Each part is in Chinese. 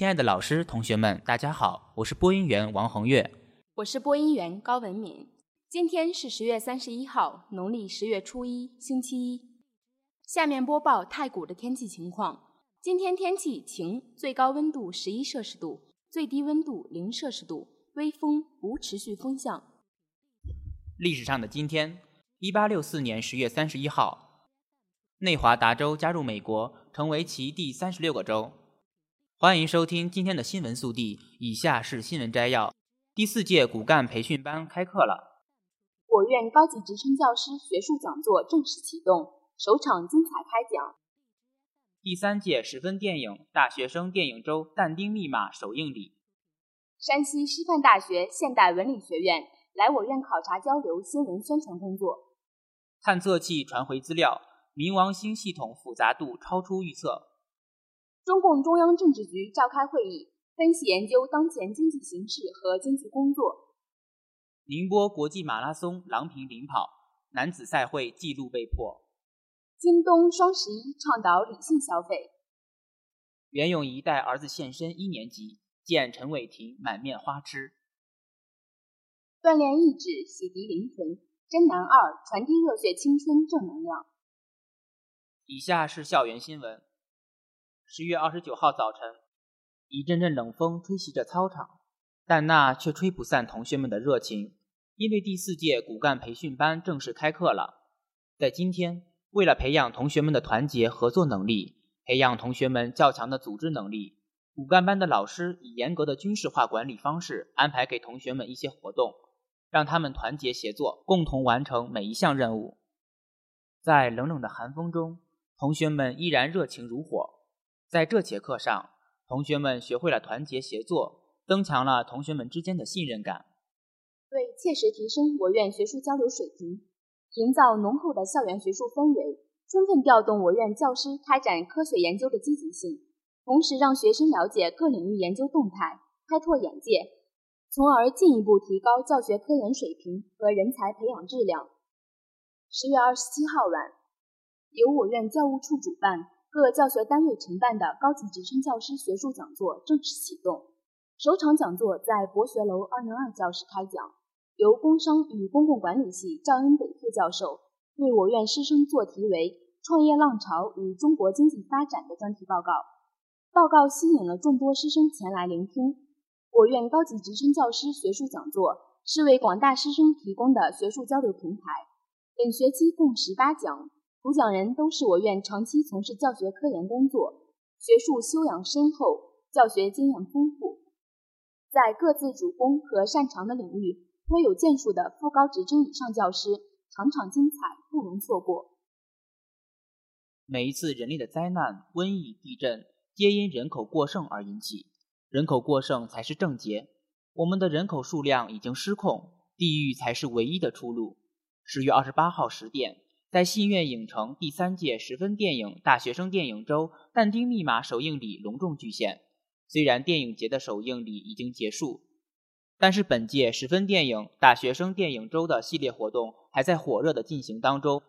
亲爱的老师、同学们，大家好，我是播音员王恒月，我是播音员高文敏。今天是十月三十一号，农历十月初一，星期一。下面播报太谷的天气情况。今天天气晴，最高温度十一摄氏度，最低温度零摄氏度，微风，无持续风向。历史上的今天，一八六四年十月三十一号，内华达州加入美国，成为其第三十六个州。欢迎收听今天的新闻速递。以下是新闻摘要：第四届骨干培训班开课了。我院高级职称教师学术讲座正式启动，首场精彩开讲。第三届十分电影大学生电影周但丁密码首映礼。山西师范大学现代文理学院来我院考察交流新闻宣传工作。探测器传回资料，冥王星系统复杂度超出预测。中共中央政治局召开会议，分析研究当前经济形势和经济工作。宁波国际马拉松郎平领跑，男子赛会纪录被破。京东双十一倡导理性消费。袁咏仪带儿子现身一年级，见陈伟霆满面花痴。锻炼意志，洗涤灵魂。真男二传递热血青春正能量。以下是校园新闻。十月二十九号早晨，一阵阵冷风吹袭着操场，但那却吹不散同学们的热情，因为第四届骨干培训班正式开课了。在今天，为了培养同学们的团结合作能力，培养同学们较强的组织能力，骨干班的老师以严格的军事化管理方式安排给同学们一些活动，让他们团结协作，共同完成每一项任务。在冷冷的寒风中，同学们依然热情如火。在这节课上，同学们学会了团结协作，增强了同学们之间的信任感。为切实提升我院学术交流水平，营造浓厚的校园学术氛围，充分调动我院教师开展科学研究的积极性，同时让学生了解各领域研究动态，开拓眼界，从而进一步提高教学科研水平和人才培养质量。十月二十七号晚，由我院教务处主办。各教学单位承办的高级职称教师学术讲座正式启动。首场讲座在博学楼二零二教室开讲，由工商与公共管理系赵恩北副教授为我院师生做题为“创业浪潮与中国经济发展”的专题报告。报告吸引了众多师生前来聆听。我院高级职称教师学术讲座是为广大师生提供的学术交流平台。本学期共十八讲。主讲人都是我院长期从事教学科研工作、学术修养深厚、教学经验丰富，在各自主攻和擅长的领域颇有建树的副高职称以上教师，场场精彩，不容错过。每一次人类的灾难、瘟疫、地震，皆因人口过剩而引起，人口过剩才是症结。我们的人口数量已经失控，地狱才是唯一的出路。十月二十八号十点。在信苑影城第三届十分电影大学生电影周但丁密码首映礼隆重巨献。虽然电影节的首映礼已经结束，但是本届十分电影大学生电影周的系列活动还在火热的进行当中。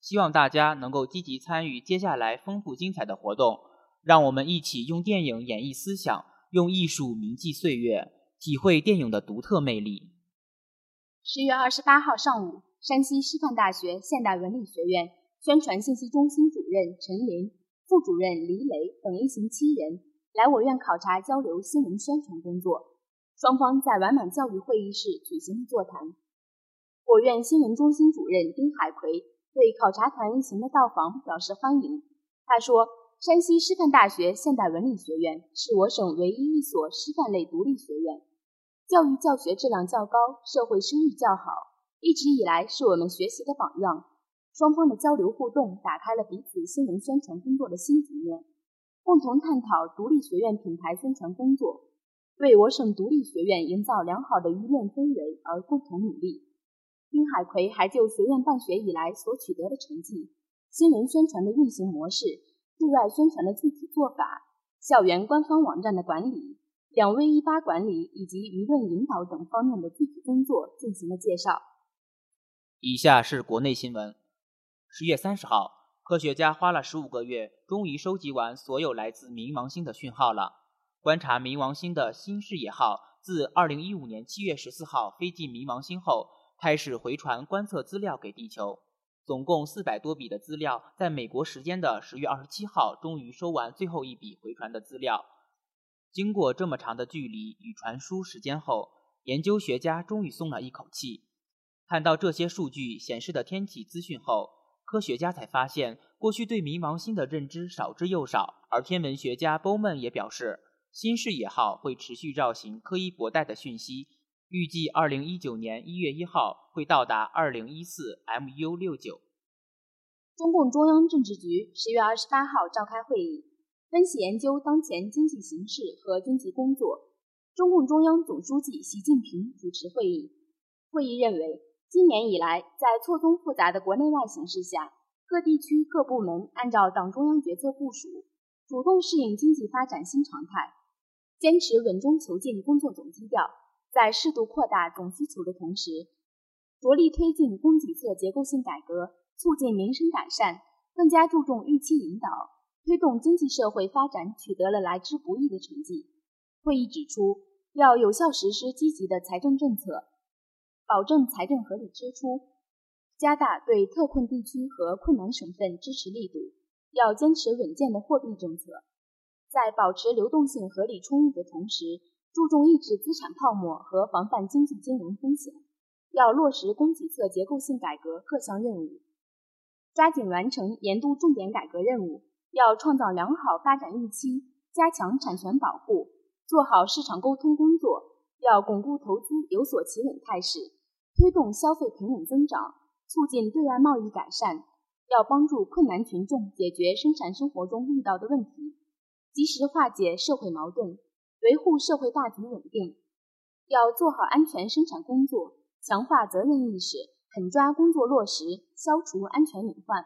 希望大家能够积极参与接下来丰富精彩的活动，让我们一起用电影演绎思想，用艺术铭记岁月，体会电影的独特魅力。十月二十八号上午。山西师范大学现代文理学院宣传信息中心主任陈林、副主任黎雷等一行七人来我院考察交流新闻宣传工作。双方在完满教育会议室举行了座谈。我院新闻中心主任丁海奎对考察团一行的到访表示欢迎。他说：“山西师范大学现代文理学院是我省唯一一所师范类独立学院，教育教学质量较高，社会声誉较好。”一直以来是我们学习的榜样。双方的交流互动打开了彼此新闻宣传工作的新局面，共同探讨独立学院品牌宣传工作，为我省独立学院营造良好的舆论氛围而共同努力。丁海奎还就学院办学以来所取得的成绩、新闻宣传的运行模式、对外宣传的具体做法、校园官方网站的管理、两 V 一八管理以及舆论引导等方面的具体工作进行了介绍。以下是国内新闻。十月三十号，科学家花了十五个月，终于收集完所有来自冥王星的讯号了。观察冥王星的新视野号自二零一五年七月十四号飞进冥王星后，开始回传观测资料给地球。总共四百多笔的资料，在美国时间的十月二十七号，终于收完最后一笔回传的资料。经过这么长的距离与传输时间后，研究学家终于松了一口气。看到这些数据显示的天气资讯后。科学家才发现，过去对冥王星的认知少之又少。而天文学家 Bowman 也表示，新视野号会持续绕行柯伊伯带的讯息，预计2019年1月1号会到达2014 MU 六九。中共中央政治局10月28号召开会议，分析研究当前经济形势和经济工作。中共中央总书记习近平主持会议，会议认为。今年以来，在错综复杂的国内外形势下，各地区各部门按照党中央决策部署，主动适应经济发展新常态，坚持稳中求进工作总基调，在适度扩大总需求的同时，着力推进供给侧结构性改革，促进民生改善，更加注重预期引导，推动经济社会发展取得了来之不易的成绩。会议指出，要有效实施积极的财政政策。保证财政合理支出，加大对特困地区和困难省份支持力度。要坚持稳健的货币政策，在保持流动性合理充裕的同时，注重抑制资产泡沫和防范经济金融风险。要落实供给侧结构性改革各项任务，抓紧完成年度重点改革任务。要创造良好发展预期，加强产权保护，做好市场沟通工作。要巩固投资有所企稳态势，推动消费平稳增长，促进对外贸易改善。要帮助困难群众解决生产生活中遇到的问题，及时化解社会矛盾，维护社会大局稳定。要做好安全生产工作，强化责任意识，狠抓工作落实，消除安全隐患。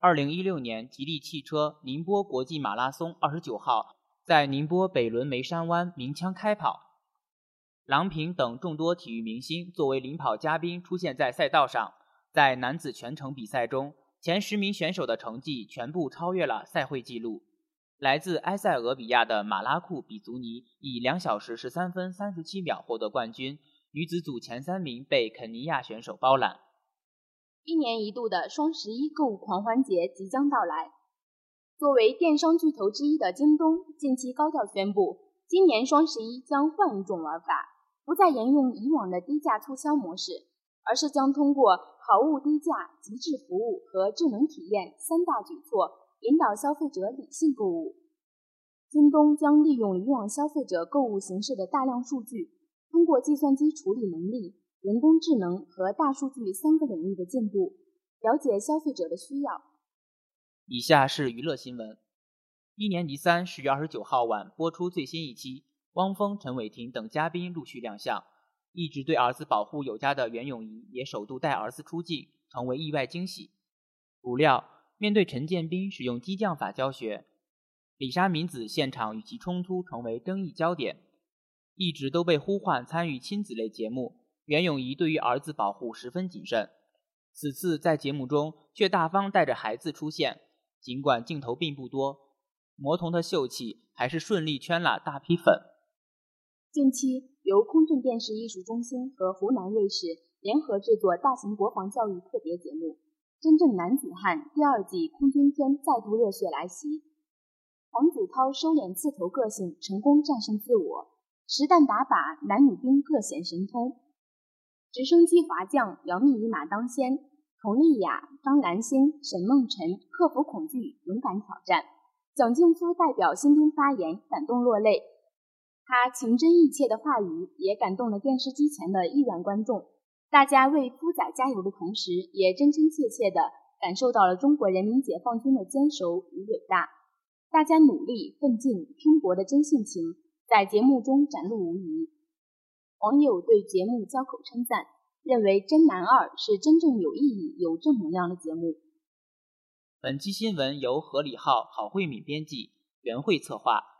二零一六年，吉利汽车宁波国际马拉松二十九号在宁波北仑梅山湾鸣枪开跑。郎平等众多体育明星作为领跑嘉宾出现在赛道上，在男子全程比赛中，前十名选手的成绩全部超越了赛会纪录。来自埃塞俄比亚的马拉库比祖尼以两小时十三分三十七秒获得冠军，女子组前三名被肯尼亚选手包揽。一年一度的双十一购物狂欢节即将到来，作为电商巨头之一的京东近期高调宣布，今年双十一将换一种玩法。不再沿用以往的低价促销模式，而是将通过好物低价、极致服务和智能体验三大举措，引导消费者理性购物。京东将利用以往消费者购物形式的大量数据，通过计算机处理能力、人工智能和大数据三个领域的进步，了解消费者的需要。以下是娱乐新闻：一年级三十月二十九号晚播出最新一期。汪峰、陈伟霆等嘉宾陆续亮相，一直对儿子保护有加的袁咏仪也首度带儿子出镜，成为意外惊喜。不料，面对陈建斌使用激将法教学，李莎敏子现场与其冲突，成为争议焦点。一直都被呼唤参与亲子类节目，袁咏仪对于儿子保护十分谨慎，此次在节目中却大方带着孩子出现，尽管镜头并不多，魔童的秀气还是顺利圈了大批粉。近期，由空俊电视艺术中心和湖南卫视联合制作大型国防教育特别节目《真正男子汉》第二季空军篇再度热血来袭。黄子韬收敛刺头个性，成功战胜自我；实弹打靶，男女兵各显神通。直升机滑降，杨幂一马当先；佟丽娅、张兰心、沈梦辰克服恐惧，勇敢挑战。蒋劲夫代表新兵发言，感动落泪。他情真意切的话语也感动了电视机前的亿万观众。大家为夫仔加油的同时，也真真切切地感受到了中国人民解放军的坚守与伟大。大家努力奋进、拼搏的真性情在节目中展露无遗。网友对节目交口称赞，认为《真男二》是真正有意义、有正能量的节目。本期新闻由何礼浩、郝慧敏编辑，袁慧策划。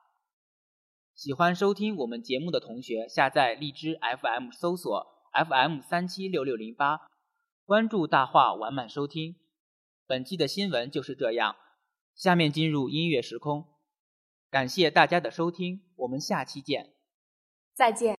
喜欢收听我们节目的同学，下载荔枝 FM，搜索 FM 三七六六零八，关注大话完满收听。本期的新闻就是这样。下面进入音乐时空，感谢大家的收听，我们下期见。再见。